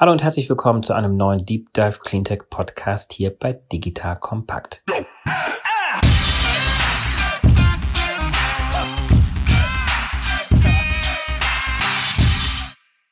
Hallo und herzlich willkommen zu einem neuen Deep Dive Cleantech Podcast hier bei Digital Kompakt.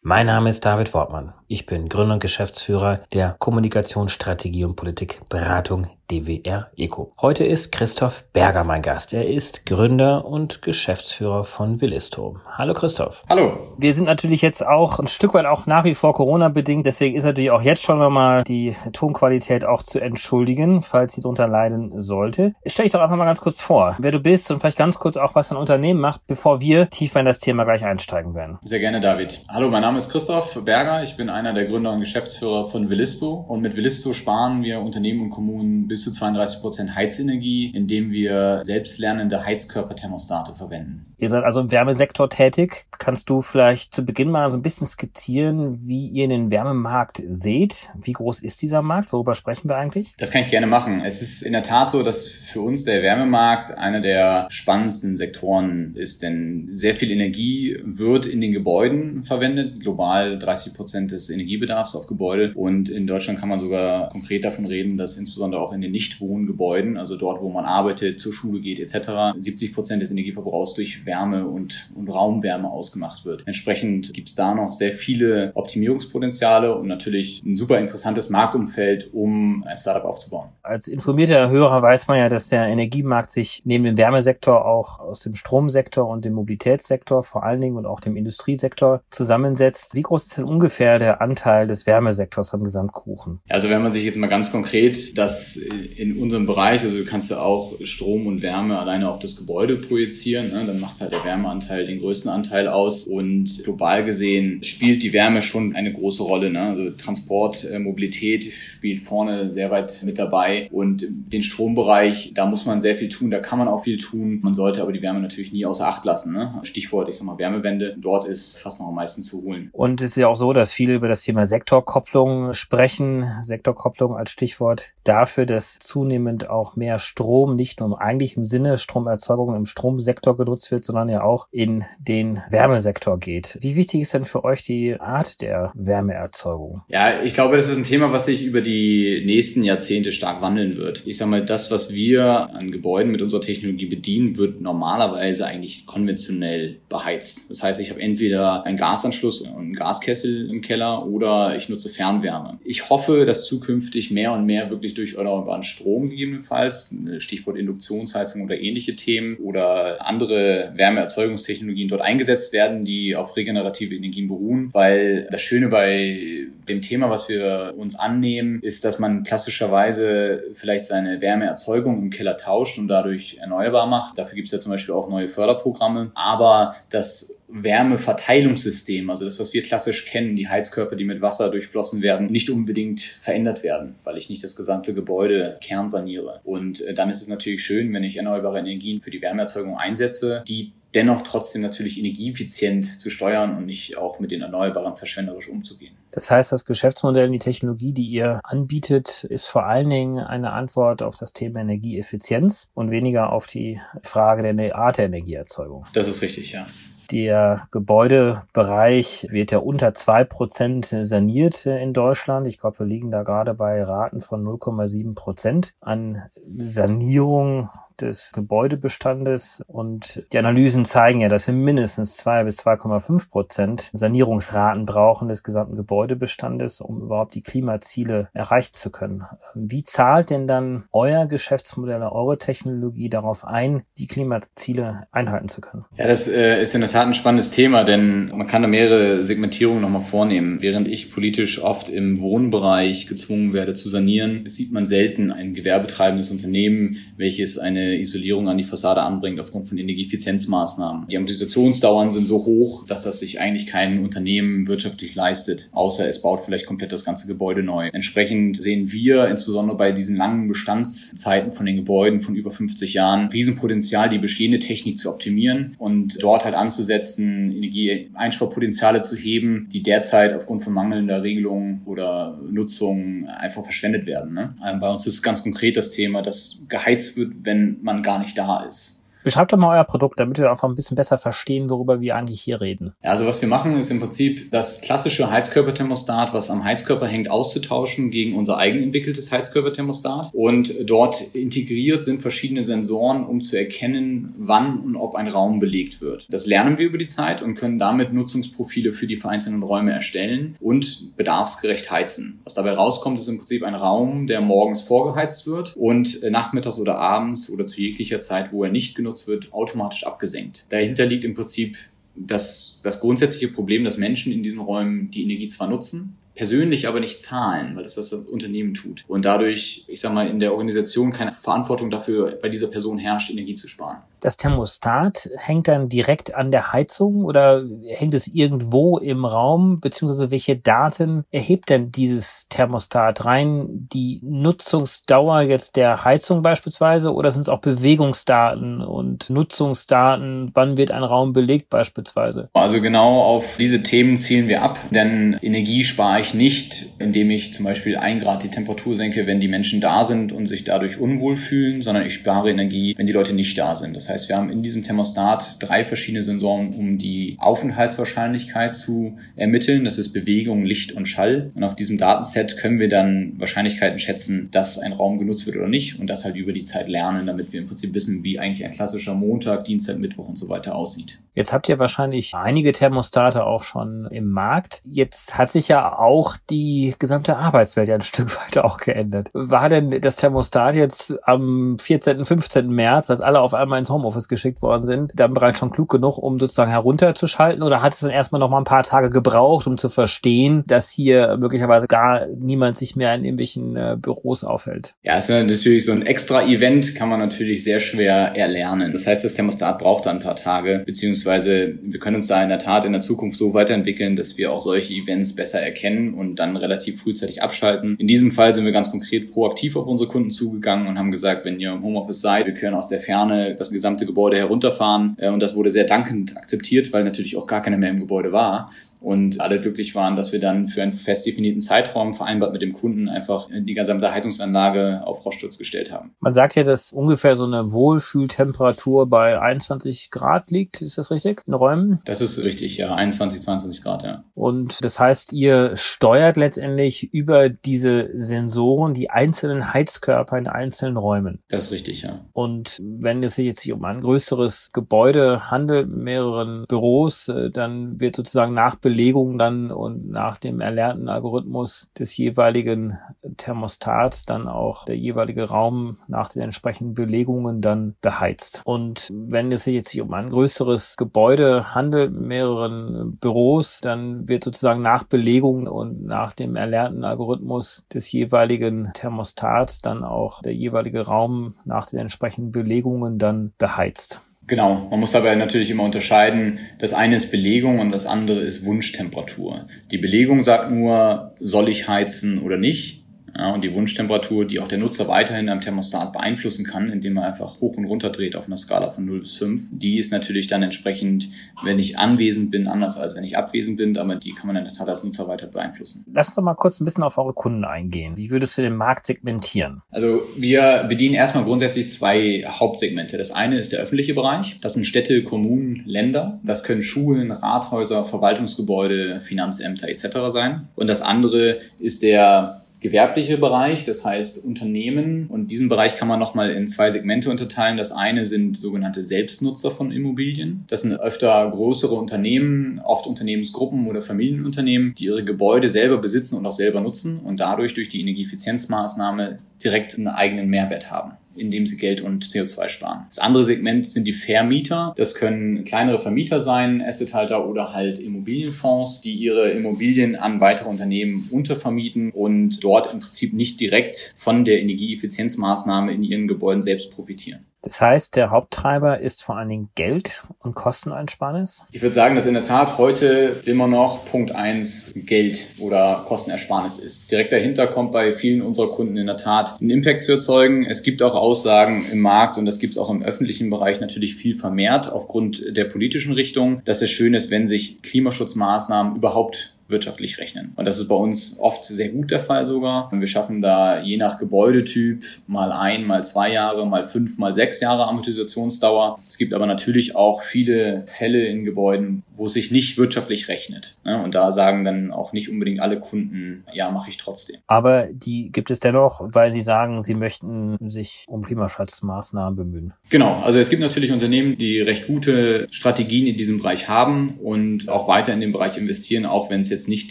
Mein Name ist David Wortmann. Ich bin Gründer und Geschäftsführer der Kommunikationsstrategie und Politik Beratung DWR Eco. Heute ist Christoph Berger mein Gast. Er ist Gründer und Geschäftsführer von Willisto. Hallo Christoph. Hallo. Wir sind natürlich jetzt auch ein Stück weit auch nach wie vor Corona bedingt. Deswegen ist natürlich auch jetzt schon nochmal die Tonqualität auch zu entschuldigen, falls sie darunter leiden sollte. Stell dich doch einfach mal ganz kurz vor, wer du bist und vielleicht ganz kurz auch, was dein Unternehmen macht, bevor wir tiefer in das Thema gleich einsteigen werden. Sehr gerne, David. Hallo, mein Name ist Christoph Berger. Ich bin einer der Gründer und Geschäftsführer von Willisto. Und mit Willisto sparen wir Unternehmen und Kommunen bis zu 32 Prozent Heizenergie, indem wir selbstlernende Heizkörperthermostate verwenden. Ihr seid also im Wärmesektor tätig. Kannst du vielleicht zu Beginn mal so ein bisschen skizzieren, wie ihr den Wärmemarkt seht? Wie groß ist dieser Markt? Worüber sprechen wir eigentlich? Das kann ich gerne machen. Es ist in der Tat so, dass für uns der Wärmemarkt einer der spannendsten Sektoren ist, denn sehr viel Energie wird in den Gebäuden verwendet. Global 30 Prozent des Energiebedarfs auf Gebäude. Und in Deutschland kann man sogar konkret davon reden, dass insbesondere auch in den Nichtwohngebäuden, also dort, wo man arbeitet, zur Schule geht etc., 70 Prozent des Energieverbrauchs durch Wärme und, und Raumwärme ausgemacht wird. Entsprechend gibt es da noch sehr viele Optimierungspotenziale und natürlich ein super interessantes Marktumfeld, um ein Startup aufzubauen. Als informierter Hörer weiß man ja, dass der Energiemarkt sich neben dem Wärmesektor auch aus dem Stromsektor und dem Mobilitätssektor vor allen Dingen und auch dem Industriesektor zusammensetzt. Wie groß ist denn ungefähr der Anteil des Wärmesektors am Gesamtkuchen? Also wenn man sich jetzt mal ganz konkret das in unserem Bereich, also du kannst ja auch Strom und Wärme alleine auf das Gebäude projizieren, ne, dann macht macht halt der Wärmeanteil den größten Anteil aus. Und global gesehen spielt die Wärme schon eine große Rolle. Ne? Also Transport, äh, Mobilität spielt vorne sehr weit mit dabei. Und den Strombereich, da muss man sehr viel tun, da kann man auch viel tun. Man sollte aber die Wärme natürlich nie außer Acht lassen. Ne? Stichwort, ich sag mal, Wärmewende. Dort ist fast noch am meisten zu holen. Und es ist ja auch so, dass viele über das Thema Sektorkopplung sprechen. Sektorkopplung als Stichwort dafür, dass zunehmend auch mehr Strom nicht nur im eigentlichen Sinne Stromerzeugung im Stromsektor genutzt wird, sondern ja auch in den Wärmesektor geht. Wie wichtig ist denn für euch die Art der Wärmeerzeugung? Ja, ich glaube, das ist ein Thema, was sich über die nächsten Jahrzehnte stark wandeln wird. Ich sage mal, das, was wir an Gebäuden mit unserer Technologie bedienen, wird normalerweise eigentlich konventionell beheizt. Das heißt, ich habe entweder einen Gasanschluss und einen Gaskessel im Keller oder ich nutze Fernwärme. Ich hoffe, dass zukünftig mehr und mehr wirklich durch erneuerbaren Strom gegebenenfalls, Stichwort Induktionsheizung oder ähnliche Themen oder andere Wärmeerzeugungstechnologien dort eingesetzt werden, die auf regenerative Energien beruhen, weil das Schöne bei dem Thema, was wir uns annehmen, ist, dass man klassischerweise vielleicht seine Wärmeerzeugung im Keller tauscht und dadurch erneuerbar macht. Dafür gibt es ja zum Beispiel auch neue Förderprogramme. Aber das Wärmeverteilungssystem, also das, was wir klassisch kennen, die Heizkörper, die mit Wasser durchflossen werden, nicht unbedingt verändert werden, weil ich nicht das gesamte Gebäude kernsaniere. Und äh, dann ist es natürlich schön, wenn ich erneuerbare Energien für die Wärmeerzeugung einsetze, die dennoch trotzdem natürlich energieeffizient zu steuern und nicht auch mit den Erneuerbaren verschwenderisch umzugehen. Das heißt, das Geschäftsmodell und die Technologie, die ihr anbietet, ist vor allen Dingen eine Antwort auf das Thema Energieeffizienz und weniger auf die Frage der Art der Energieerzeugung. Das ist richtig, ja. Der Gebäudebereich wird ja unter zwei Prozent saniert in Deutschland. Ich glaube, wir liegen da gerade bei Raten von 0,7 Prozent an Sanierung des Gebäudebestandes und die Analysen zeigen ja, dass wir mindestens zwei bis 2,5 Prozent Sanierungsraten brauchen des gesamten Gebäudebestandes, um überhaupt die Klimaziele erreichen zu können. Wie zahlt denn dann euer Geschäftsmodell, eure Technologie darauf ein, die Klimaziele einhalten zu können? Ja, das äh, ist in der Tat ein spannendes Thema, denn man kann da mehrere Segmentierungen nochmal vornehmen. Während ich politisch oft im Wohnbereich gezwungen werde zu sanieren, sieht man selten ein gewerbetreibendes Unternehmen, welches eine Isolierung an die Fassade anbringt aufgrund von Energieeffizienzmaßnahmen. Die Amortisationsdauern sind so hoch, dass das sich eigentlich kein Unternehmen wirtschaftlich leistet, außer es baut vielleicht komplett das ganze Gebäude neu. Entsprechend sehen wir insbesondere bei diesen langen Bestandszeiten von den Gebäuden von über 50 Jahren Riesenpotenzial, die bestehende Technik zu optimieren und dort halt anzusetzen, Energieeinsparpotenziale zu heben, die derzeit aufgrund von mangelnder Regelung oder Nutzung einfach verschwendet werden. Ne? Ähm, bei uns ist ganz konkret das Thema, dass geheizt wird, wenn man gar nicht da ist. Beschreibt doch mal euer Produkt, damit wir einfach ein bisschen besser verstehen, worüber wir eigentlich hier reden. Also was wir machen, ist im Prinzip das klassische Heizkörperthermostat, was am Heizkörper hängt, auszutauschen gegen unser eigenentwickeltes Heizkörperthermostat. Und dort integriert sind verschiedene Sensoren, um zu erkennen, wann und ob ein Raum belegt wird. Das lernen wir über die Zeit und können damit Nutzungsprofile für die vereinzelten Räume erstellen und bedarfsgerecht heizen. Was dabei rauskommt, ist im Prinzip ein Raum, der morgens vorgeheizt wird und nachmittags oder abends oder zu jeglicher Zeit, wo er nicht genutzt wird, automatisch abgesenkt. Dahinter liegt im Prinzip das, das grundsätzliche Problem, dass Menschen in diesen Räumen die Energie zwar nutzen, persönlich aber nicht zahlen, weil das das Unternehmen tut. Und dadurch, ich sag mal, in der Organisation keine Verantwortung dafür bei dieser Person herrscht, Energie zu sparen. Das Thermostat hängt dann direkt an der Heizung oder hängt es irgendwo im Raum, beziehungsweise welche Daten erhebt denn dieses Thermostat rein? Die Nutzungsdauer jetzt der Heizung beispielsweise oder sind es auch Bewegungsdaten und Nutzungsdaten? Wann wird ein Raum belegt beispielsweise? Also genau auf diese Themen zielen wir ab, denn Energie spare ich nicht, indem ich zum Beispiel ein Grad die Temperatur senke, wenn die Menschen da sind und sich dadurch unwohl fühlen, sondern ich spare Energie, wenn die Leute nicht da sind. Das heißt, heißt, wir haben in diesem Thermostat drei verschiedene Sensoren, um die Aufenthaltswahrscheinlichkeit zu ermitteln. Das ist Bewegung, Licht und Schall. Und auf diesem Datenset können wir dann Wahrscheinlichkeiten schätzen, dass ein Raum genutzt wird oder nicht und das halt über die Zeit lernen, damit wir im Prinzip wissen, wie eigentlich ein klassischer Montag, Dienstag, Mittwoch und so weiter aussieht. Jetzt habt ihr wahrscheinlich einige Thermostate auch schon im Markt. Jetzt hat sich ja auch die gesamte Arbeitswelt ja ein Stück weit auch geändert. War denn das Thermostat jetzt am 14., 15. März, als alle auf einmal ins Homeoffice geschickt worden sind, dann bereits schon klug genug, um sozusagen herunterzuschalten? Oder hat es dann erstmal noch mal ein paar Tage gebraucht, um zu verstehen, dass hier möglicherweise gar niemand sich mehr in irgendwelchen äh, Büros aufhält? Ja, es ist natürlich so ein extra Event, kann man natürlich sehr schwer erlernen. Das heißt, das Thermostat braucht da ein paar Tage, beziehungsweise wir können uns da in der Tat in der Zukunft so weiterentwickeln, dass wir auch solche Events besser erkennen und dann relativ frühzeitig abschalten. In diesem Fall sind wir ganz konkret proaktiv auf unsere Kunden zugegangen und haben gesagt, wenn ihr im Homeoffice seid, wir können aus der Ferne das gesamte Gebäude herunterfahren. Äh, und das wurde sehr dankend akzeptiert, weil natürlich auch gar keiner mehr im Gebäude war und alle glücklich waren, dass wir dann für einen fest definierten Zeitraum vereinbart mit dem Kunden einfach die gesamte Heizungsanlage auf Froststurz gestellt haben. Man sagt ja, dass ungefähr so eine Wohlfühltemperatur bei 21 Grad liegt. Ist das richtig? In Räumen? Das ist richtig, ja. 21, 22 Grad, ja. Und das heißt, ihr steuert letztendlich über diese Sensoren die einzelnen Heizkörper in einzelnen Räumen. Das ist richtig, ja. Und wenn es sich jetzt hier um ein größeres Gebäude handelt, mehreren Büros, äh, dann wird sozusagen nach Belegung dann und nach dem erlernten Algorithmus des jeweiligen Thermostats dann auch der jeweilige Raum nach den entsprechenden Belegungen dann beheizt. Und wenn es sich jetzt hier um ein größeres Gebäude handelt, mehreren Büros, dann wird sozusagen nach Belegung und nach dem erlernten Algorithmus des jeweiligen Thermostats dann auch der jeweilige Raum nach den entsprechenden Belegungen dann beheizt. Genau, man muss dabei natürlich immer unterscheiden, das eine ist Belegung und das andere ist Wunschtemperatur. Die Belegung sagt nur, soll ich heizen oder nicht. Ja, und die Wunschtemperatur, die auch der Nutzer weiterhin am Thermostat beeinflussen kann, indem er einfach hoch und runter dreht auf einer Skala von 0 bis 5, die ist natürlich dann entsprechend, wenn ich anwesend bin, anders als wenn ich abwesend bin, aber die kann man in der Tat als Nutzer weiter beeinflussen. Lass uns doch mal kurz ein bisschen auf eure Kunden eingehen. Wie würdest du den Markt segmentieren? Also wir bedienen erstmal grundsätzlich zwei Hauptsegmente. Das eine ist der öffentliche Bereich. Das sind Städte, Kommunen, Länder. Das können Schulen, Rathäuser, Verwaltungsgebäude, Finanzämter etc. sein. Und das andere ist der gewerbliche Bereich, das heißt Unternehmen. Und diesen Bereich kann man nochmal in zwei Segmente unterteilen. Das eine sind sogenannte Selbstnutzer von Immobilien. Das sind öfter größere Unternehmen, oft Unternehmensgruppen oder Familienunternehmen, die ihre Gebäude selber besitzen und auch selber nutzen und dadurch durch die Energieeffizienzmaßnahme direkt einen eigenen Mehrwert haben indem sie Geld und CO2 sparen. Das andere Segment sind die Vermieter. Das können kleinere Vermieter sein, Assethalter oder halt Immobilienfonds, die ihre Immobilien an weitere Unternehmen untervermieten und dort im Prinzip nicht direkt von der Energieeffizienzmaßnahme in ihren Gebäuden selbst profitieren. Das heißt, der Haupttreiber ist vor allen Dingen Geld und Kosteneinsparnis? Ich würde sagen, dass in der Tat heute immer noch Punkt eins Geld oder Kostenersparnis ist. Direkt dahinter kommt bei vielen unserer Kunden in der Tat einen Impact zu erzeugen. Es gibt auch Aussagen im Markt und das gibt es auch im öffentlichen Bereich natürlich viel vermehrt aufgrund der politischen Richtung, dass es schön ist, wenn sich Klimaschutzmaßnahmen überhaupt wirtschaftlich rechnen. Und das ist bei uns oft sehr gut der Fall sogar. Und wir schaffen da je nach Gebäudetyp mal ein, mal zwei Jahre, mal fünf, mal sechs Jahre Amortisationsdauer. Es gibt aber natürlich auch viele Fälle in Gebäuden, wo es sich nicht wirtschaftlich rechnet. Und da sagen dann auch nicht unbedingt alle Kunden, ja, mache ich trotzdem. Aber die gibt es dennoch, weil sie sagen, sie möchten sich um Klimaschutzmaßnahmen bemühen. Genau, also es gibt natürlich Unternehmen, die recht gute Strategien in diesem Bereich haben und auch weiter in den Bereich investieren, auch wenn es jetzt nicht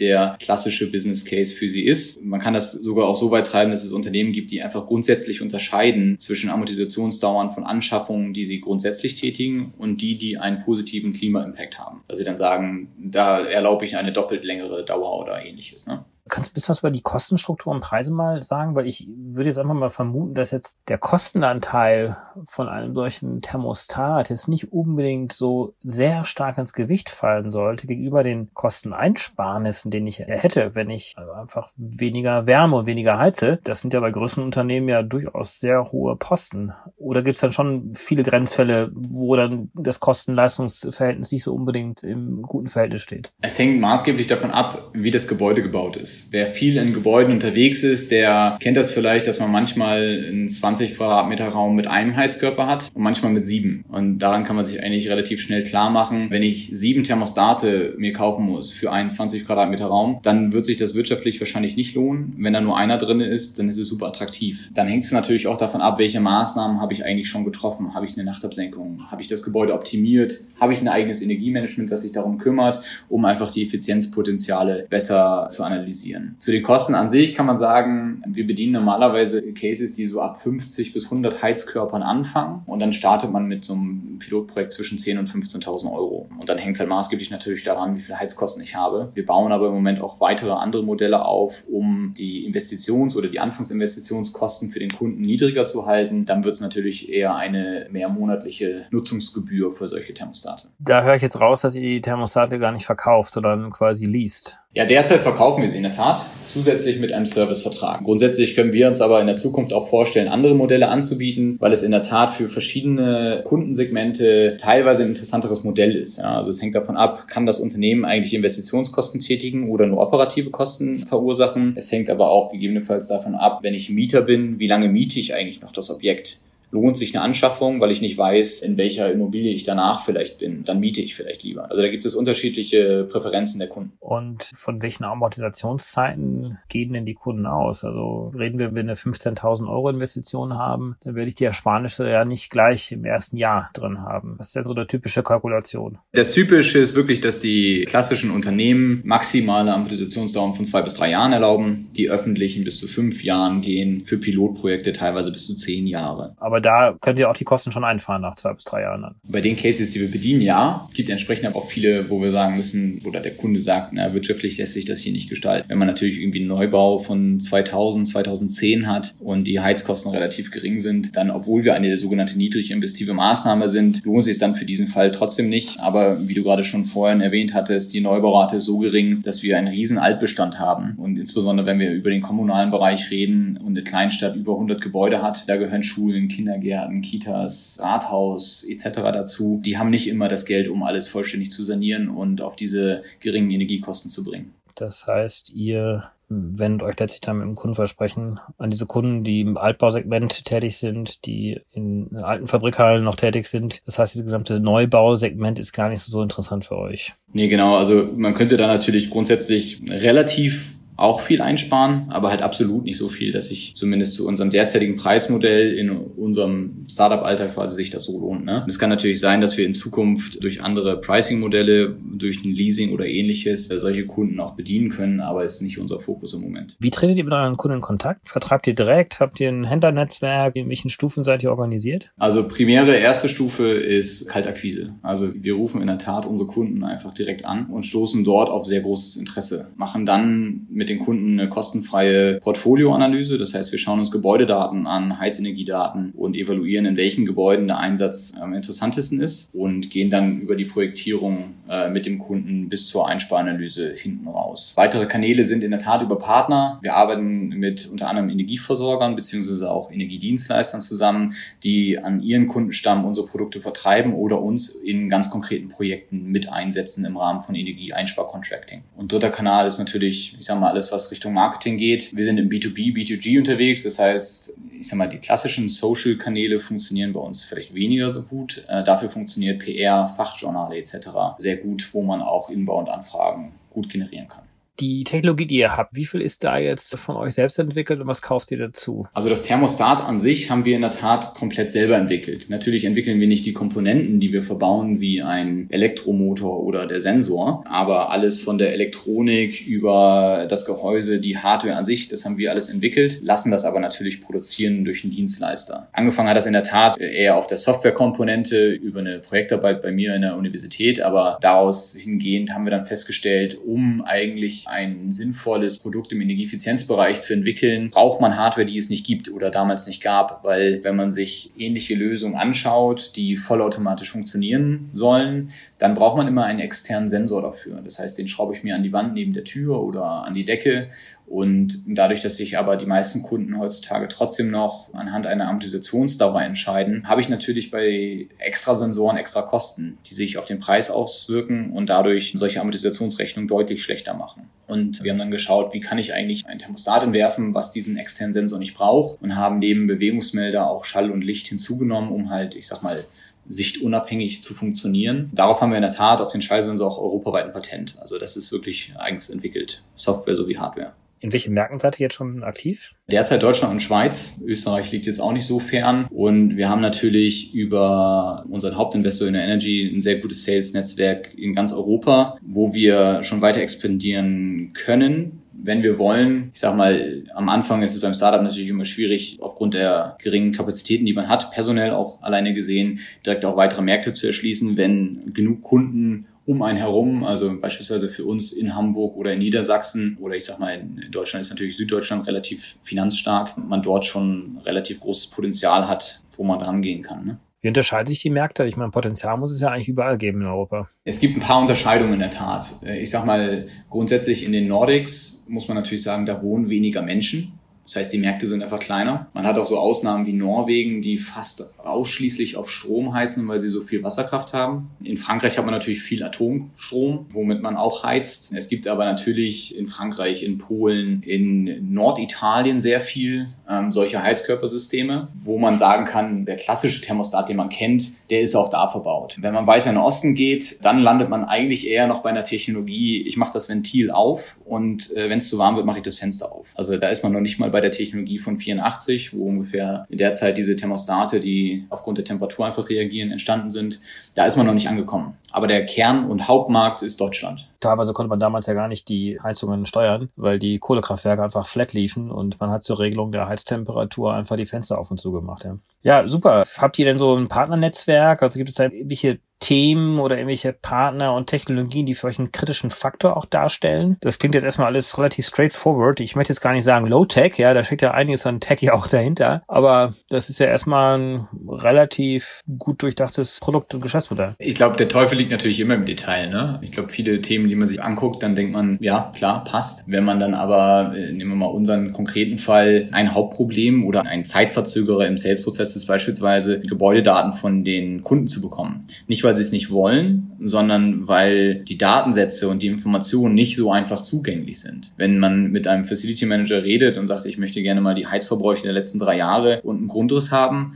der klassische Business Case für sie ist. Man kann das sogar auch so weit treiben, dass es Unternehmen gibt, die einfach grundsätzlich unterscheiden zwischen Amortisationsdauern von Anschaffungen, die sie grundsätzlich tätigen und die, die einen positiven Klima-Impact haben. Also sie dann sagen, da erlaube ich eine doppelt längere Dauer oder ähnliches. Ne? Kannst du ein bisschen was über die Kostenstruktur und Preise mal sagen? Weil ich würde jetzt einfach mal vermuten, dass jetzt der Kostenanteil von einem solchen Thermostat jetzt nicht unbedingt so sehr stark ins Gewicht fallen sollte gegenüber den Kosteneinsparnissen, den ich hätte, wenn ich einfach weniger Wärme und weniger heize. Das sind ja bei größeren Unternehmen ja durchaus sehr hohe Posten. Oder gibt es dann schon viele Grenzfälle, wo dann das Kosten-Leistungsverhältnis nicht so unbedingt im guten Verhältnis steht? Es hängt maßgeblich davon ab, wie das Gebäude gebaut ist. Wer viel in Gebäuden unterwegs ist, der kennt das vielleicht, dass man manchmal einen 20 Quadratmeter Raum mit einem Heizkörper hat und manchmal mit sieben. Und daran kann man sich eigentlich relativ schnell klar machen, wenn ich sieben Thermostate mir kaufen muss für einen 20 Quadratmeter Raum, dann wird sich das wirtschaftlich wahrscheinlich nicht lohnen. Wenn da nur einer drin ist, dann ist es super attraktiv. Dann hängt es natürlich auch davon ab, welche Maßnahmen habe ich eigentlich schon getroffen. Habe ich eine Nachtabsenkung? Habe ich das Gebäude optimiert? Habe ich ein eigenes Energiemanagement, das sich darum kümmert, um einfach die Effizienzpotenziale besser zu analysieren? Finanzieren. Zu den Kosten an sich kann man sagen, wir bedienen normalerweise Cases, die so ab 50 bis 100 Heizkörpern anfangen und dann startet man mit so einem Pilotprojekt zwischen 10 und 15.000 Euro. Und dann hängt es halt maßgeblich natürlich daran, wie viele Heizkosten ich habe. Wir bauen aber im Moment auch weitere andere Modelle auf, um die Investitions- oder die Anfangsinvestitionskosten für den Kunden niedriger zu halten. Dann wird es natürlich eher eine mehrmonatliche Nutzungsgebühr für solche Thermostate. Da höre ich jetzt raus, dass ihr die Thermostate gar nicht verkauft, sondern quasi liest. Ja, derzeit verkaufen wir sie in der Tat zusätzlich mit einem Servicevertrag. Grundsätzlich können wir uns aber in der Zukunft auch vorstellen, andere Modelle anzubieten, weil es in der Tat für verschiedene Kundensegmente teilweise ein interessanteres Modell ist. Ja, also es hängt davon ab, kann das Unternehmen eigentlich Investitionskosten tätigen oder nur operative Kosten verursachen. Es hängt aber auch gegebenenfalls davon ab, wenn ich Mieter bin, wie lange miete ich eigentlich noch das Objekt? Lohnt sich eine Anschaffung, weil ich nicht weiß, in welcher Immobilie ich danach vielleicht bin. Dann miete ich vielleicht lieber. Also da gibt es unterschiedliche Präferenzen der Kunden. Und von welchen Amortisationszeiten gehen denn die Kunden aus? Also reden wir, wenn wir eine 15.000 Euro Investition haben, dann werde ich die Ersparnisse ja nicht gleich im ersten Jahr drin haben. Das ist ja so eine typische Kalkulation. Das Typische ist wirklich, dass die klassischen Unternehmen maximale Amortisationsdauern von zwei bis drei Jahren erlauben, die öffentlichen bis zu fünf Jahren gehen, für Pilotprojekte teilweise bis zu zehn Jahre. Aber da könnt ihr auch die Kosten schon einfahren nach zwei bis drei Jahren dann. Bei den Cases, die wir bedienen, ja. Gibt entsprechend aber auch viele, wo wir sagen müssen, oder der Kunde sagt, na, wirtschaftlich lässt sich das hier nicht gestalten. Wenn man natürlich irgendwie einen Neubau von 2000, 2010 hat und die Heizkosten relativ gering sind, dann, obwohl wir eine sogenannte niedrig investive Maßnahme sind, lohnt sich es dann für diesen Fall trotzdem nicht. Aber wie du gerade schon vorhin erwähnt hattest, die Neubaurate ist so gering, dass wir einen riesen Altbestand haben. Und insbesondere, wenn wir über den kommunalen Bereich reden und eine Kleinstadt über 100 Gebäude hat, da gehören Schulen, Kinder, Kindergärten, Kitas, Rathaus etc. dazu. Die haben nicht immer das Geld, um alles vollständig zu sanieren und auf diese geringen Energiekosten zu bringen. Das heißt, ihr wendet euch letztlich dann mit dem Kundenversprechen an diese Kunden, die im Altbausegment tätig sind, die in alten Fabrikhallen noch tätig sind. Das heißt, dieses gesamte Neubausegment ist gar nicht so interessant für euch. Nee, genau. Also man könnte da natürlich grundsätzlich relativ auch viel einsparen, aber halt absolut nicht so viel, dass sich zumindest zu unserem derzeitigen Preismodell in unserem Startup-Alter quasi sich das so lohnt. Ne? Es kann natürlich sein, dass wir in Zukunft durch andere Pricing-Modelle, durch ein Leasing oder ähnliches äh, solche Kunden auch bedienen können, aber ist nicht unser Fokus im Moment. Wie tretet ihr mit euren Kunden in Kontakt? Vertragt ihr direkt? Habt ihr ein Händlernetzwerk? In welchen Stufen seid ihr organisiert? Also primäre erste Stufe ist Kaltakquise. Also wir rufen in der Tat unsere Kunden einfach direkt an und stoßen dort auf sehr großes Interesse. Machen dann mit mit den Kunden eine kostenfreie Portfolioanalyse. Das heißt, wir schauen uns Gebäudedaten an, Heizenergiedaten und evaluieren, in welchen Gebäuden der Einsatz am interessantesten ist und gehen dann über die Projektierung äh, mit dem Kunden bis zur Einsparanalyse hinten raus. Weitere Kanäle sind in der Tat über Partner. Wir arbeiten mit unter anderem Energieversorgern beziehungsweise auch Energiedienstleistern zusammen, die an ihren Kundenstamm unsere Produkte vertreiben oder uns in ganz konkreten Projekten mit einsetzen im Rahmen von Energieeinsparcontracting. Und dritter Kanal ist natürlich, ich sage mal, alles, was Richtung Marketing geht. Wir sind im B2B, B2G unterwegs. Das heißt, ich sage mal, die klassischen Social-Kanäle funktionieren bei uns vielleicht weniger so gut. Äh, dafür funktioniert PR, Fachjournale etc. sehr gut, wo man auch Inbound-Anfragen gut generieren kann die Technologie, die ihr habt, wie viel ist da jetzt von euch selbst entwickelt und was kauft ihr dazu? Also das Thermostat an sich haben wir in der Tat komplett selber entwickelt. Natürlich entwickeln wir nicht die Komponenten, die wir verbauen, wie ein Elektromotor oder der Sensor, aber alles von der Elektronik über das Gehäuse, die Hardware an sich, das haben wir alles entwickelt, lassen das aber natürlich produzieren durch einen Dienstleister. Angefangen hat das in der Tat eher auf der Softwarekomponente über eine Projektarbeit bei mir in der Universität, aber daraus hingehend haben wir dann festgestellt, um eigentlich ein sinnvolles Produkt im Energieeffizienzbereich zu entwickeln, braucht man Hardware, die es nicht gibt oder damals nicht gab. Weil wenn man sich ähnliche Lösungen anschaut, die vollautomatisch funktionieren sollen, dann braucht man immer einen externen Sensor dafür. Das heißt, den schraube ich mir an die Wand neben der Tür oder an die Decke. Und dadurch, dass sich aber die meisten Kunden heutzutage trotzdem noch anhand einer Amortisationsdauer entscheiden, habe ich natürlich bei extra Sensoren extra Kosten, die sich auf den Preis auswirken und dadurch solche Amortisationsrechnungen deutlich schlechter machen. Und wir haben dann geschaut, wie kann ich eigentlich ein Thermostat entwerfen, was diesen externen Sensor nicht braucht und haben neben Bewegungsmelder auch Schall und Licht hinzugenommen, um halt, ich sag mal, sichtunabhängig zu funktionieren. Darauf haben wir in der Tat auf den Schallsensor auch europaweit ein Patent. Also das ist wirklich eigens entwickelt, Software sowie Hardware. In welchen Märkten seid ihr jetzt schon aktiv? Derzeit Deutschland und Schweiz. Österreich liegt jetzt auch nicht so fern. Und wir haben natürlich über unseren Hauptinvestor in der Energy ein sehr gutes Sales-Netzwerk in ganz Europa, wo wir schon weiter expandieren können wenn wir wollen, ich sag mal, am Anfang ist es beim Startup natürlich immer schwierig, aufgrund der geringen Kapazitäten, die man hat, personell auch alleine gesehen, direkt auch weitere Märkte zu erschließen, wenn genug Kunden um einen herum, also beispielsweise für uns in Hamburg oder in Niedersachsen oder ich sag mal, in Deutschland ist natürlich Süddeutschland relativ finanzstark, man dort schon relativ großes Potenzial hat, wo man dran gehen kann. Ne? Wie unterscheiden sich die Märkte? Ich meine, Potenzial muss es ja eigentlich überall geben in Europa. Es gibt ein paar Unterscheidungen in der Tat. Ich sag mal, grundsätzlich in den Nordics muss man natürlich sagen, da wohnen weniger Menschen. Das heißt, die Märkte sind einfach kleiner. Man hat auch so Ausnahmen wie Norwegen, die fast ausschließlich auf Strom heizen, weil sie so viel Wasserkraft haben. In Frankreich hat man natürlich viel Atomstrom, womit man auch heizt. Es gibt aber natürlich in Frankreich, in Polen, in Norditalien sehr viel ähm, solche Heizkörpersysteme, wo man sagen kann, der klassische Thermostat, den man kennt, der ist auch da verbaut. Wenn man weiter in den Osten geht, dann landet man eigentlich eher noch bei einer Technologie, ich mache das Ventil auf und äh, wenn es zu warm wird, mache ich das Fenster auf. Also da ist man noch nicht mal bei der Technologie von 84, wo ungefähr in der Zeit diese Thermostate, die aufgrund der Temperatur einfach reagieren, entstanden sind. Da ist man noch nicht angekommen. Aber der Kern- und Hauptmarkt ist Deutschland. Teilweise konnte man damals ja gar nicht die Heizungen steuern, weil die Kohlekraftwerke einfach flat liefen und man hat zur Regelung der Heiztemperatur einfach die Fenster auf und zu gemacht. Ja, ja super. Habt ihr denn so ein Partnernetzwerk? Also gibt es da irgendwelche Themen oder irgendwelche Partner und Technologien, die für euch einen kritischen Faktor auch darstellen? Das klingt jetzt erstmal alles relativ straightforward. Ich möchte jetzt gar nicht sagen Low-Tech, ja, da steckt ja einiges an Tech ja auch dahinter. Aber das ist ja erstmal ein relativ gut durchdachtes Produkt- und Geschäftsmodell. Ich glaube, der Teufel liegt natürlich immer im Detail. Ne? Ich glaube, viele Themen, die man sich anguckt, dann denkt man, ja, klar, passt. Wenn man dann aber, äh, nehmen wir mal unseren konkreten Fall, ein Hauptproblem oder ein Zeitverzögerer im Sales-Prozess ist beispielsweise, Gebäudedaten von den Kunden zu bekommen. Nicht, weil sie es nicht wollen, sondern weil die Datensätze und die Informationen nicht so einfach zugänglich sind. Wenn man mit einem Facility Manager redet und sagt, ich möchte gerne mal die Heizverbräuche der letzten drei Jahre und einen Grundriss haben,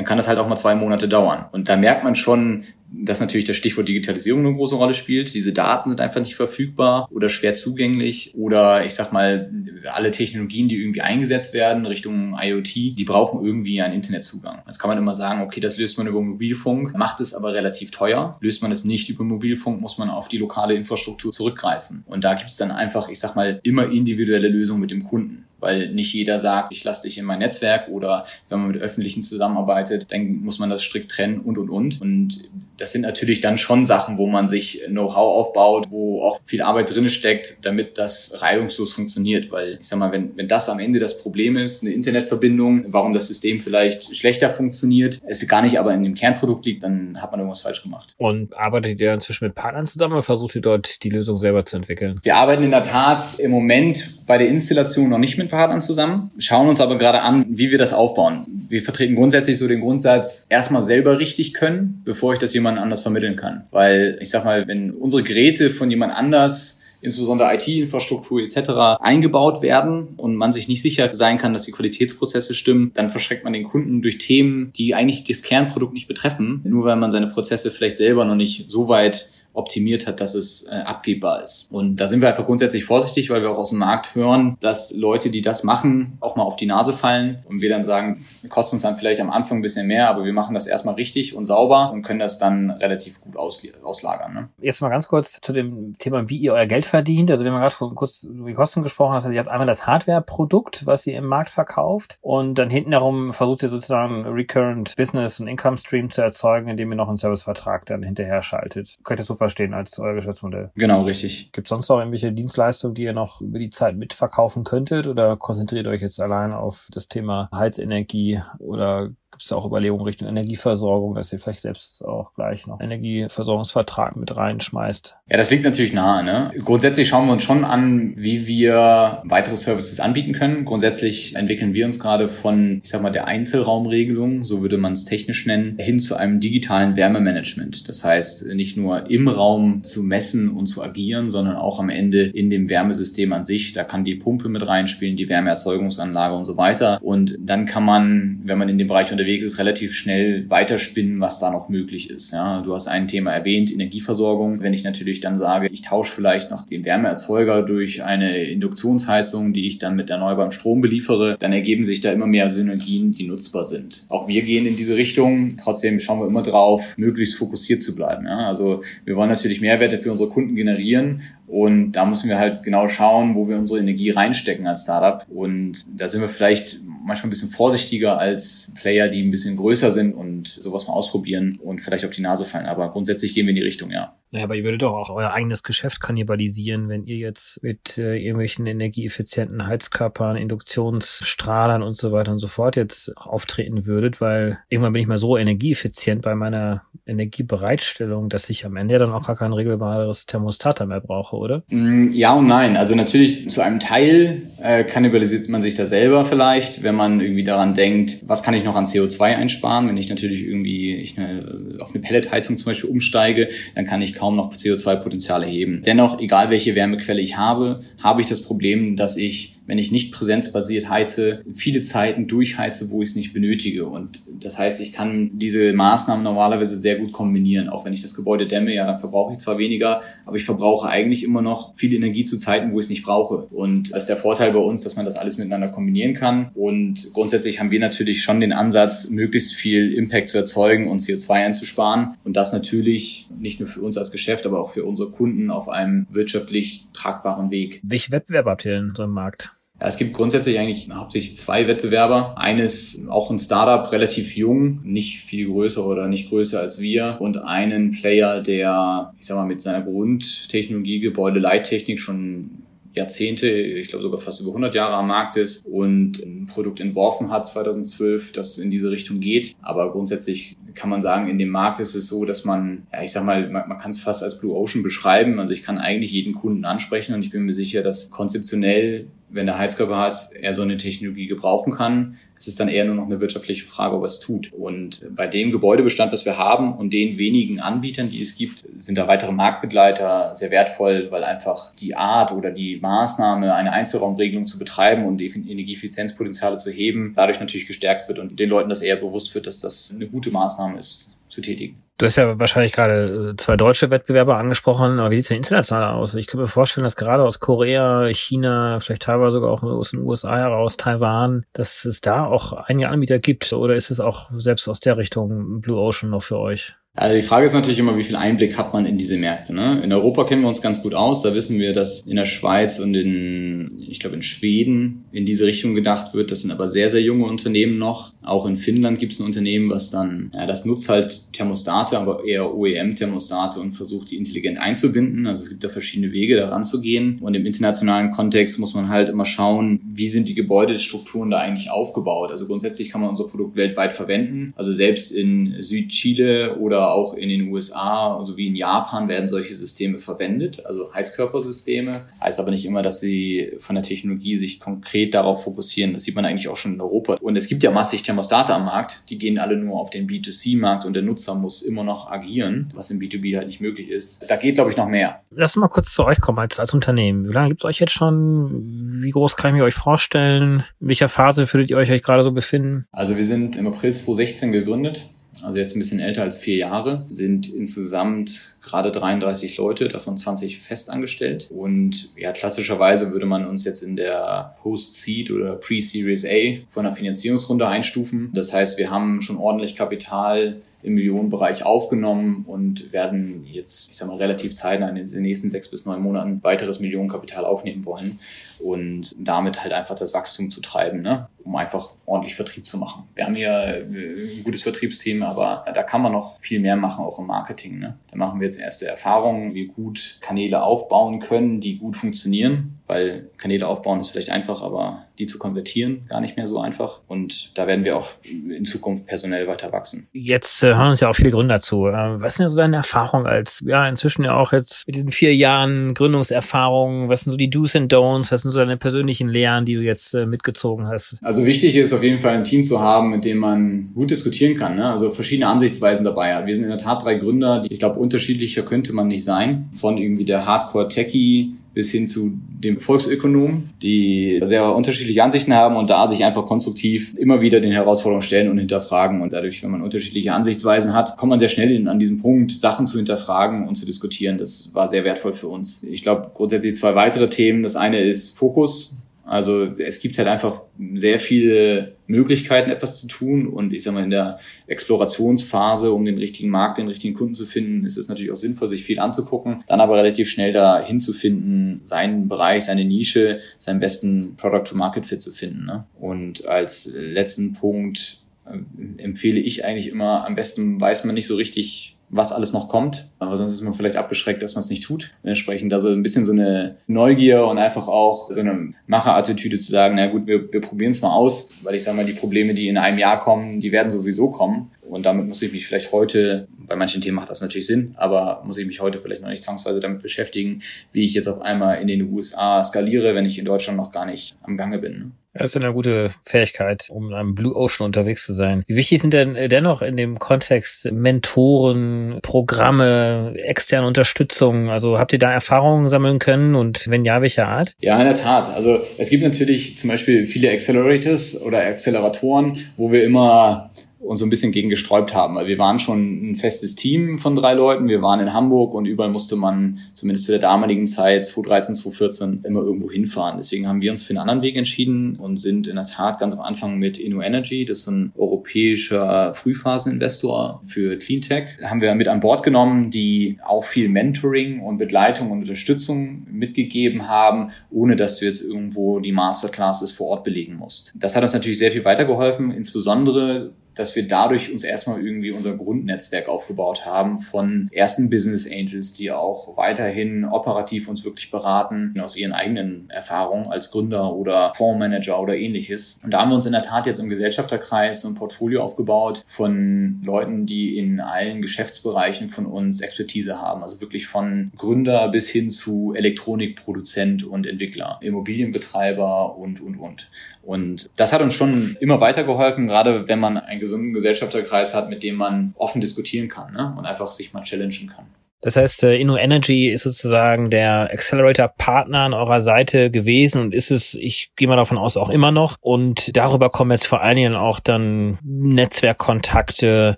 dann kann das halt auch mal zwei Monate dauern. Und da merkt man schon, dass natürlich das Stichwort Digitalisierung eine große Rolle spielt. Diese Daten sind einfach nicht verfügbar oder schwer zugänglich oder ich sag mal, alle Technologien, die irgendwie eingesetzt werden Richtung IoT, die brauchen irgendwie einen Internetzugang. Jetzt kann man immer sagen, okay, das löst man über Mobilfunk, macht es aber relativ teuer. Löst man es nicht über Mobilfunk, muss man auf die lokale Infrastruktur zurückgreifen. Und da gibt es dann einfach, ich sag mal, immer individuelle Lösungen mit dem Kunden weil nicht jeder sagt, ich lasse dich in mein Netzwerk oder wenn man mit Öffentlichen zusammenarbeitet, dann muss man das strikt trennen und und und. Und das sind natürlich dann schon Sachen, wo man sich Know-how aufbaut, wo auch viel Arbeit drin steckt, damit das reibungslos funktioniert. Weil ich sag mal, wenn, wenn das am Ende das Problem ist, eine Internetverbindung, warum das System vielleicht schlechter funktioniert, es gar nicht aber in dem Kernprodukt liegt, dann hat man irgendwas falsch gemacht. Und arbeitet ihr inzwischen mit Partnern zusammen oder versucht ihr dort die Lösung selber zu entwickeln? Wir arbeiten in der Tat im Moment bei der Installation noch nicht mit Partnern zusammen, schauen uns aber gerade an, wie wir das aufbauen. Wir vertreten grundsätzlich so den Grundsatz, erstmal selber richtig können, bevor ich das jemand anders vermitteln kann. Weil ich sag mal, wenn unsere Geräte von jemand anders insbesondere IT-Infrastruktur etc. eingebaut werden und man sich nicht sicher sein kann, dass die Qualitätsprozesse stimmen, dann verschreckt man den Kunden durch Themen, die eigentlich das Kernprodukt nicht betreffen, nur weil man seine Prozesse vielleicht selber noch nicht so weit optimiert hat, dass es äh, abgebbar ist. Und da sind wir einfach grundsätzlich vorsichtig, weil wir auch aus dem Markt hören, dass Leute, die das machen, auch mal auf die Nase fallen und wir dann sagen, kostet uns dann vielleicht am Anfang ein bisschen mehr, aber wir machen das erstmal richtig und sauber und können das dann relativ gut auslagern. Ne? Jetzt mal ganz kurz zu dem Thema, wie ihr euer Geld verdient. Also wir haben gerade kurz über die Kosten gesprochen. Das heißt, ihr habt einmal das Hardware-Produkt, was ihr im Markt verkauft und dann hinten herum versucht ihr sozusagen Recurrent Business und Income Stream zu erzeugen, indem ihr noch einen Servicevertrag dann hinterher schaltet. Könnt ihr so verstehen als euer Geschäftsmodell. Genau, richtig. Gibt es sonst noch irgendwelche Dienstleistungen, die ihr noch über die Zeit mitverkaufen könntet oder konzentriert euch jetzt allein auf das Thema Heizenergie oder gibt es auch Überlegungen Richtung Energieversorgung, dass ihr vielleicht selbst auch gleich noch Energieversorgungsvertrag mit reinschmeißt? Ja, das liegt natürlich nahe. Ne? Grundsätzlich schauen wir uns schon an, wie wir weitere Services anbieten können. Grundsätzlich entwickeln wir uns gerade von, ich sag mal, der Einzelraumregelung, so würde man es technisch nennen, hin zu einem digitalen Wärmemanagement. Das heißt, nicht nur im Raum zu messen und zu agieren, sondern auch am Ende in dem Wärmesystem an sich. Da kann die Pumpe mit reinspielen, die Wärmeerzeugungsanlage und so weiter. Und dann kann man, wenn man in dem Bereich unterwegs ist, relativ schnell weiterspinnen, was da noch möglich ist. Ja, du hast ein Thema erwähnt, Energieversorgung. Wenn ich natürlich dann sage, ich tausche vielleicht noch den Wärmeerzeuger durch eine Induktionsheizung, die ich dann mit erneuerbarem Strom beliefere, dann ergeben sich da immer mehr Synergien, die nutzbar sind. Auch wir gehen in diese Richtung. Trotzdem schauen wir immer drauf, möglichst fokussiert zu bleiben. Ja, also wir wollen natürlich Mehrwerte für unsere Kunden generieren und da müssen wir halt genau schauen, wo wir unsere Energie reinstecken als Startup. Und da sind wir vielleicht manchmal ein bisschen vorsichtiger als Player, die ein bisschen größer sind und sowas mal ausprobieren und vielleicht auf die Nase fallen. Aber grundsätzlich gehen wir in die Richtung, ja. Naja, aber ihr würdet doch auch euer eigenes Geschäft kannibalisieren, wenn ihr jetzt mit äh, irgendwelchen energieeffizienten Heizkörpern, Induktionsstrahlern und so weiter und so fort jetzt auftreten würdet, weil irgendwann bin ich mal so energieeffizient bei meiner Energiebereitstellung, dass ich am Ende dann auch gar kein regelbares Thermostat mehr brauche, oder? Mm, ja und nein. Also natürlich zu einem Teil äh, kannibalisiert man sich da selber vielleicht, wenn man irgendwie daran denkt, was kann ich noch an CO2 einsparen? Wenn ich natürlich irgendwie ich eine, auf eine Pelletheizung zum Beispiel umsteige, dann kann ich kaum noch CO2-Potenzial erheben. Dennoch, egal welche Wärmequelle ich habe, habe ich das Problem, dass ich wenn ich nicht präsenzbasiert heize, viele Zeiten durchheize, wo ich es nicht benötige. Und das heißt, ich kann diese Maßnahmen normalerweise sehr gut kombinieren. Auch wenn ich das Gebäude dämme, ja, dann verbrauche ich zwar weniger, aber ich verbrauche eigentlich immer noch viel Energie zu Zeiten, wo ich es nicht brauche. Und das ist der Vorteil bei uns, dass man das alles miteinander kombinieren kann. Und grundsätzlich haben wir natürlich schon den Ansatz, möglichst viel Impact zu erzeugen und CO2 einzusparen. Und das natürlich nicht nur für uns als Geschäft, aber auch für unsere Kunden auf einem wirtschaftlich tragbaren Weg. Welche Wettbewerber habt ihr in so einem Markt? Ja, es gibt grundsätzlich eigentlich hauptsächlich zwei Wettbewerber. Eines auch ein Startup, relativ jung, nicht viel größer oder nicht größer als wir. Und einen Player, der, ich sag mal, mit seiner Grundtechnologie, Gebäudeleittechnik schon Jahrzehnte, ich glaube sogar fast über 100 Jahre am Markt ist und ein Produkt entworfen hat 2012, das in diese Richtung geht. Aber grundsätzlich kann man sagen, in dem Markt ist es so, dass man, ja, ich sag mal, man, man kann es fast als Blue Ocean beschreiben. Also ich kann eigentlich jeden Kunden ansprechen und ich bin mir sicher, dass konzeptionell wenn der Heizkörper hat, er so eine Technologie gebrauchen kann. Es ist dann eher nur noch eine wirtschaftliche Frage, ob er es tut. Und bei dem Gebäudebestand, was wir haben und den wenigen Anbietern, die es gibt, sind da weitere Marktbegleiter sehr wertvoll, weil einfach die Art oder die Maßnahme, eine Einzelraumregelung zu betreiben und Energieeffizienzpotenziale zu heben, dadurch natürlich gestärkt wird und den Leuten das eher bewusst wird, dass das eine gute Maßnahme ist zu tätigen. Du hast ja wahrscheinlich gerade äh, zwei deutsche Wettbewerber angesprochen, aber wie sieht es denn international aus? Ich könnte mir vorstellen, dass gerade aus Korea, China, vielleicht teilweise sogar auch aus den USA heraus, Taiwan, dass es da auch einige Anbieter gibt. Oder ist es auch selbst aus der Richtung Blue Ocean noch für euch? Also die Frage ist natürlich immer, wie viel Einblick hat man in diese Märkte. Ne? In Europa kennen wir uns ganz gut aus. Da wissen wir, dass in der Schweiz und in, ich glaube, in Schweden in diese Richtung gedacht wird. Das sind aber sehr, sehr junge Unternehmen noch. Auch in Finnland gibt es ein Unternehmen, was dann, ja, das nutzt halt Thermostate, aber eher OEM-Thermostate und versucht, die intelligent einzubinden. Also es gibt da verschiedene Wege, da ranzugehen. Und im internationalen Kontext muss man halt immer schauen, wie sind die Gebäudestrukturen da eigentlich aufgebaut. Also grundsätzlich kann man unser Produkt weltweit verwenden. Also selbst in Südchile oder auch in den USA sowie in Japan werden solche Systeme verwendet, also Heizkörpersysteme. Heißt aber nicht immer, dass sie von der Technologie sich konkret darauf fokussieren. Das sieht man eigentlich auch schon in Europa. Und es gibt ja massig Thermostate am Markt, die gehen alle nur auf den B2C-Markt und der Nutzer muss immer noch agieren, was im B2B halt nicht möglich ist. Da geht, glaube ich, noch mehr. Lass mal kurz zu euch kommen als, als Unternehmen. Wie lange gibt es euch jetzt schon? Wie groß kann ich mir euch vorstellen? In welcher Phase würdet ihr euch gerade so befinden? Also wir sind im April 2016 gegründet also jetzt ein bisschen älter als vier Jahre, sind insgesamt gerade 33 Leute, davon 20 festangestellt. Und ja, klassischerweise würde man uns jetzt in der Post-Seed oder Pre-Series A von einer Finanzierungsrunde einstufen. Das heißt, wir haben schon ordentlich Kapital im Millionenbereich aufgenommen und werden jetzt, ich sag mal, relativ zeitnah in den nächsten sechs bis neun Monaten weiteres Millionenkapital aufnehmen wollen und damit halt einfach das Wachstum zu treiben, ne? Um einfach ordentlich Vertrieb zu machen. Wir haben hier äh, ein gutes Vertriebsteam, aber da kann man noch viel mehr machen, auch im Marketing. Ne? Da machen wir jetzt erste Erfahrungen, wie gut Kanäle aufbauen können, die gut funktionieren weil Kanäle aufbauen ist vielleicht einfach, aber die zu konvertieren gar nicht mehr so einfach. Und da werden wir auch in Zukunft personell weiter wachsen. Jetzt äh, hören uns ja auch viele Gründer zu. Äh, was sind denn so deine Erfahrungen als, ja, inzwischen ja auch jetzt mit diesen vier Jahren Gründungserfahrung? Was sind so die Do's and Don'ts? Was sind so deine persönlichen Lehren, die du jetzt äh, mitgezogen hast? Also wichtig ist auf jeden Fall ein Team zu haben, mit dem man gut diskutieren kann. Ne? Also verschiedene Ansichtsweisen dabei hat. Wir sind in der Tat drei Gründer. Die, ich glaube, unterschiedlicher könnte man nicht sein. Von irgendwie der Hardcore-Techie bis hin zu dem Volksökonom, die sehr unterschiedliche Ansichten haben und da sich einfach konstruktiv immer wieder den Herausforderungen stellen und hinterfragen. Und dadurch, wenn man unterschiedliche Ansichtsweisen hat, kommt man sehr schnell in, an diesem Punkt, Sachen zu hinterfragen und zu diskutieren. Das war sehr wertvoll für uns. Ich glaube, grundsätzlich zwei weitere Themen. Das eine ist Fokus. Also es gibt halt einfach sehr viele Möglichkeiten, etwas zu tun. Und ich sag mal, in der Explorationsphase, um den richtigen Markt, den richtigen Kunden zu finden, ist es natürlich auch sinnvoll, sich viel anzugucken, dann aber relativ schnell da hinzufinden, seinen Bereich, seine Nische, seinen besten Product-to-Market-Fit zu finden. Ne? Und als letzten Punkt äh, empfehle ich eigentlich immer, am besten weiß man nicht so richtig, was alles noch kommt. Aber sonst ist man vielleicht abgeschreckt, dass man es nicht tut. Entsprechend also ein bisschen so eine Neugier und einfach auch so eine Macherattitüde zu sagen, na gut, wir, wir probieren es mal aus, weil ich sage mal, die Probleme, die in einem Jahr kommen, die werden sowieso kommen. Und damit muss ich mich vielleicht heute, bei manchen Themen macht das natürlich Sinn, aber muss ich mich heute vielleicht noch nicht zwangsweise damit beschäftigen, wie ich jetzt auf einmal in den USA skaliere, wenn ich in Deutschland noch gar nicht am Gange bin. Das ist eine gute Fähigkeit, um in einem Blue Ocean unterwegs zu sein. Wie wichtig sind denn dennoch in dem Kontext Mentoren, Programme, externe Unterstützung? Also habt ihr da Erfahrungen sammeln können und wenn ja, welcher Art? Ja, in der Tat. Also es gibt natürlich zum Beispiel viele Accelerators oder Acceleratoren, wo wir immer uns so ein bisschen gegen gesträubt haben, weil wir waren schon ein festes Team von drei Leuten. Wir waren in Hamburg und überall musste man, zumindest zu der damaligen Zeit, 2013, 2014, immer irgendwo hinfahren. Deswegen haben wir uns für einen anderen Weg entschieden und sind in der Tat ganz am Anfang mit Inno Energy, das ist ein europäischer Frühphaseninvestor für Cleantech, haben wir mit an Bord genommen, die auch viel Mentoring und Begleitung und Unterstützung mitgegeben haben, ohne dass du jetzt irgendwo die Masterclasses vor Ort belegen musst. Das hat uns natürlich sehr viel weitergeholfen, insbesondere dass wir dadurch uns erstmal irgendwie unser Grundnetzwerk aufgebaut haben von ersten Business Angels, die auch weiterhin operativ uns wirklich beraten aus ihren eigenen Erfahrungen als Gründer oder Fondsmanager oder ähnliches. Und da haben wir uns in der Tat jetzt im Gesellschafterkreis ein Portfolio aufgebaut von Leuten, die in allen Geschäftsbereichen von uns Expertise haben. Also wirklich von Gründer bis hin zu Elektronikproduzent und Entwickler, Immobilienbetreiber und, und, und. Und das hat uns schon immer weitergeholfen, gerade wenn man einen gesunden Gesellschafterkreis hat, mit dem man offen diskutieren kann ne? und einfach sich mal challengen kann. Das heißt, äh, Inno Energy ist sozusagen der Accelerator-Partner an eurer Seite gewesen und ist es, ich gehe mal davon aus, auch immer noch. Und darüber kommen jetzt vor allen Dingen auch dann Netzwerkkontakte,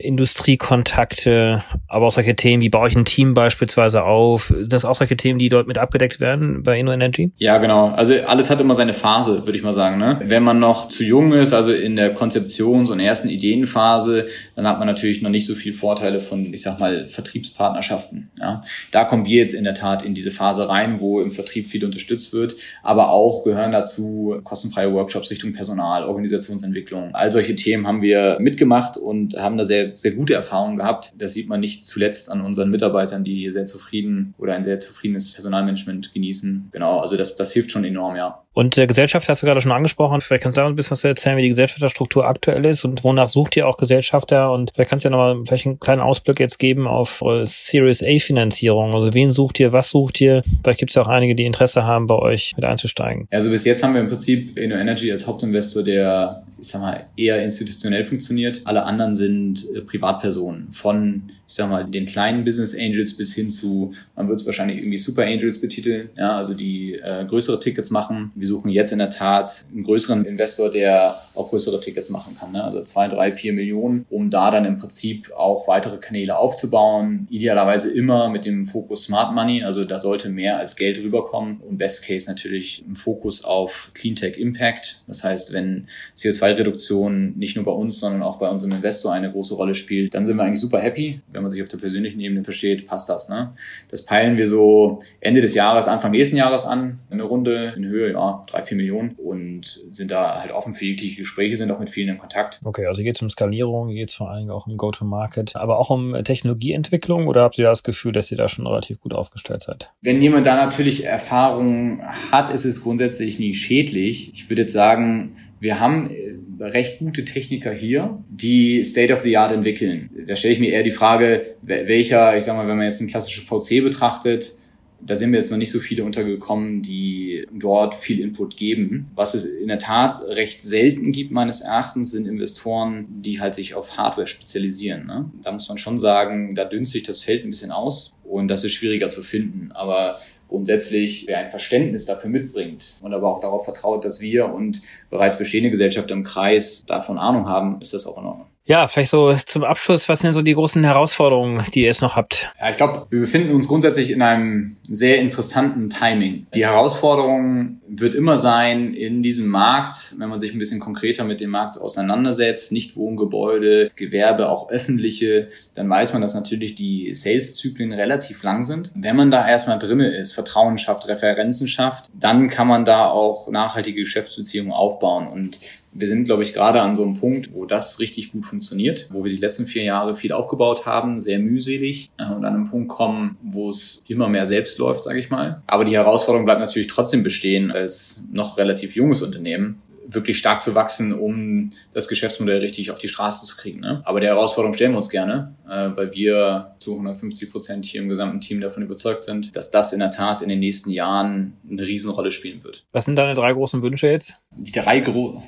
Industriekontakte, aber auch solche Themen, wie baue ich ein Team beispielsweise auf? Sind das auch solche Themen, die dort mit abgedeckt werden bei Inno Energy? Ja, genau. Also alles hat immer seine Phase, würde ich mal sagen. Ne? Wenn man noch zu jung ist, also in der Konzeptions- und ersten Ideenphase, dann hat man natürlich noch nicht so viel Vorteile von, ich sag mal, Vertriebspartnerschaften. Ja, da kommen wir jetzt in der Tat in diese Phase rein, wo im Vertrieb viel unterstützt wird, aber auch gehören dazu kostenfreie Workshops Richtung Personal, Organisationsentwicklung. All solche Themen haben wir mitgemacht und haben da sehr, sehr gute Erfahrungen gehabt. Das sieht man nicht zuletzt an unseren Mitarbeitern, die hier sehr zufrieden oder ein sehr zufriedenes Personalmanagement genießen. Genau, also das, das hilft schon enorm, ja. Und äh, Gesellschaft hast du gerade schon angesprochen. Vielleicht kannst du da ein bisschen was erzählen, wie die Gesellschafterstruktur aktuell ist und wonach sucht ihr auch Gesellschafter? Und vielleicht kannst du ja nochmal vielleicht einen kleinen Ausblick jetzt geben auf eure Series A Finanzierung. Also wen sucht ihr, was sucht ihr? Vielleicht gibt es ja auch einige, die Interesse haben, bei euch mit einzusteigen. Also bis jetzt haben wir im Prinzip Inno Energy als Hauptinvestor, der, ich sag mal, eher institutionell funktioniert. Alle anderen sind äh, Privatpersonen von ich sag mal, den kleinen Business Angels bis hin zu, man wird es wahrscheinlich irgendwie Super Angels betiteln, ja, also die äh, größere Tickets machen. Wir suchen jetzt in der Tat einen größeren Investor, der auch größere Tickets machen kann, ne? also zwei, drei, vier Millionen, um da dann im Prinzip auch weitere Kanäle aufzubauen. Idealerweise immer mit dem Fokus Smart Money, also da sollte mehr als Geld rüberkommen und Best Case natürlich ein Fokus auf Cleantech Impact. Das heißt, wenn CO2-Reduktion nicht nur bei uns, sondern auch bei unserem Investor eine große Rolle spielt, dann sind wir eigentlich super happy. Wenn wenn man sich auf der persönlichen Ebene versteht, passt das. Ne? Das peilen wir so Ende des Jahres, Anfang nächsten Jahres an, eine Runde in Höhe, ja, drei, vier Millionen und sind da halt offen für jegliche Gespräche, sind auch mit vielen in Kontakt. Okay, also geht es um Skalierung, geht es vor allen Dingen auch um Go-to-Market, aber auch um Technologieentwicklung oder habt ihr das Gefühl, dass ihr da schon relativ gut aufgestellt seid? Wenn jemand da natürlich Erfahrung hat, ist es grundsätzlich nie schädlich. Ich würde jetzt sagen, wir haben äh, recht gute Techniker hier, die State of the Art entwickeln. Da stelle ich mir eher die Frage, welcher, ich sag mal, wenn man jetzt einen klassischen VC betrachtet, da sind mir jetzt noch nicht so viele untergekommen, die dort viel Input geben. Was es in der Tat recht selten gibt, meines Erachtens, sind Investoren, die halt sich auf Hardware spezialisieren. Ne? Da muss man schon sagen, da dünnt sich das Feld ein bisschen aus und das ist schwieriger zu finden. Aber grundsätzlich wer ein Verständnis dafür mitbringt und aber auch darauf vertraut, dass wir und bereits bestehende Gesellschaften im Kreis davon Ahnung haben, ist das auch in Ordnung. Ja, vielleicht so zum Abschluss, was sind denn so die großen Herausforderungen, die ihr jetzt noch habt? Ja, ich glaube, wir befinden uns grundsätzlich in einem sehr interessanten Timing. Die Herausforderung wird immer sein, in diesem Markt, wenn man sich ein bisschen konkreter mit dem Markt auseinandersetzt, nicht Wohngebäude, Gewerbe, auch öffentliche, dann weiß man, dass natürlich die Sales-Zyklen relativ lang sind. Wenn man da erstmal drinne ist, Vertrauen schafft, Referenzen schafft, dann kann man da auch nachhaltige Geschäftsbeziehungen aufbauen und wir sind, glaube ich, gerade an so einem Punkt, wo das richtig gut funktioniert, wo wir die letzten vier Jahre viel aufgebaut haben, sehr mühselig äh, und an einem Punkt kommen, wo es immer mehr selbst läuft, sage ich mal. Aber die Herausforderung bleibt natürlich trotzdem bestehen als noch relativ junges Unternehmen, wirklich stark zu wachsen, um das Geschäftsmodell richtig auf die Straße zu kriegen. Ne? Aber der Herausforderung stellen wir uns gerne, äh, weil wir zu 150 Prozent hier im gesamten Team davon überzeugt sind, dass das in der Tat in den nächsten Jahren eine Riesenrolle spielen wird. Was sind deine drei großen Wünsche jetzt? Die drei großen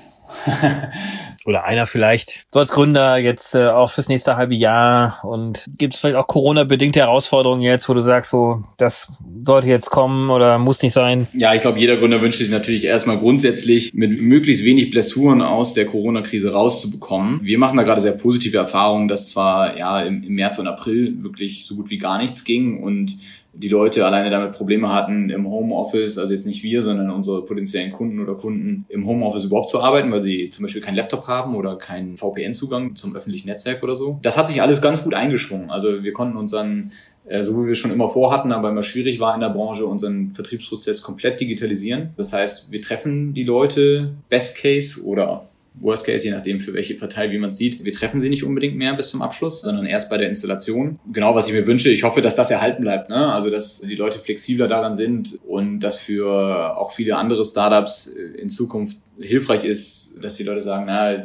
Oder einer vielleicht so als Gründer jetzt äh, auch fürs nächste halbe Jahr und gibt es vielleicht auch Corona-bedingte Herausforderungen jetzt, wo du sagst, so das sollte jetzt kommen oder muss nicht sein? Ja, ich glaube, jeder Gründer wünscht sich natürlich erstmal grundsätzlich mit möglichst wenig Blessuren aus der Corona-Krise rauszubekommen. Wir machen da gerade sehr positive Erfahrungen, dass zwar ja im, im März und April wirklich so gut wie gar nichts ging und die Leute alleine damit Probleme hatten, im Homeoffice, also jetzt nicht wir, sondern unsere potenziellen Kunden oder Kunden im Homeoffice überhaupt zu arbeiten, weil sie zum Beispiel keinen Laptop haben oder keinen VPN-Zugang zum öffentlichen Netzwerk oder so. Das hat sich alles ganz gut eingeschwungen. Also wir konnten unseren äh, so wie wir schon immer vorhatten, aber immer schwierig war in der Branche, unseren Vertriebsprozess komplett digitalisieren. Das heißt, wir treffen die Leute Best Case oder Worst Case, je nachdem für welche Partei, wie man sieht. Wir treffen sie nicht unbedingt mehr bis zum Abschluss, sondern erst bei der Installation. Genau, was ich mir wünsche, ich hoffe, dass das erhalten bleibt. Ne? Also, dass die Leute flexibler daran sind und dass für auch viele andere Startups in Zukunft hilfreich ist, dass die Leute sagen, na,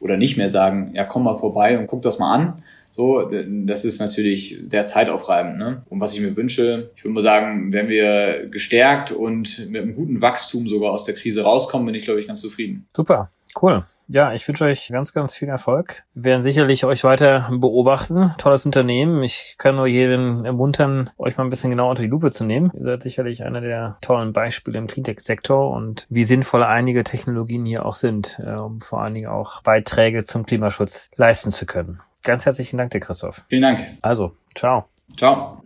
oder nicht mehr sagen, ja, komm mal vorbei und guck das mal an. So, das ist natürlich sehr zeitaufreibend. Ne? Und was ich mir wünsche, ich würde mal sagen, wenn wir gestärkt und mit einem guten Wachstum sogar aus der Krise rauskommen, bin ich, glaube ich, ganz zufrieden. Super. Cool. Ja, ich wünsche euch ganz, ganz viel Erfolg. Wir werden sicherlich euch weiter beobachten. Tolles Unternehmen. Ich kann nur jeden ermuntern, euch mal ein bisschen genauer unter die Lupe zu nehmen. Ihr seid sicherlich einer der tollen Beispiele im Cleantech-Sektor und wie sinnvoll einige Technologien hier auch sind, äh, um vor allen Dingen auch Beiträge zum Klimaschutz leisten zu können. Ganz herzlichen Dank dir, Christoph. Vielen Dank. Also, ciao. Ciao.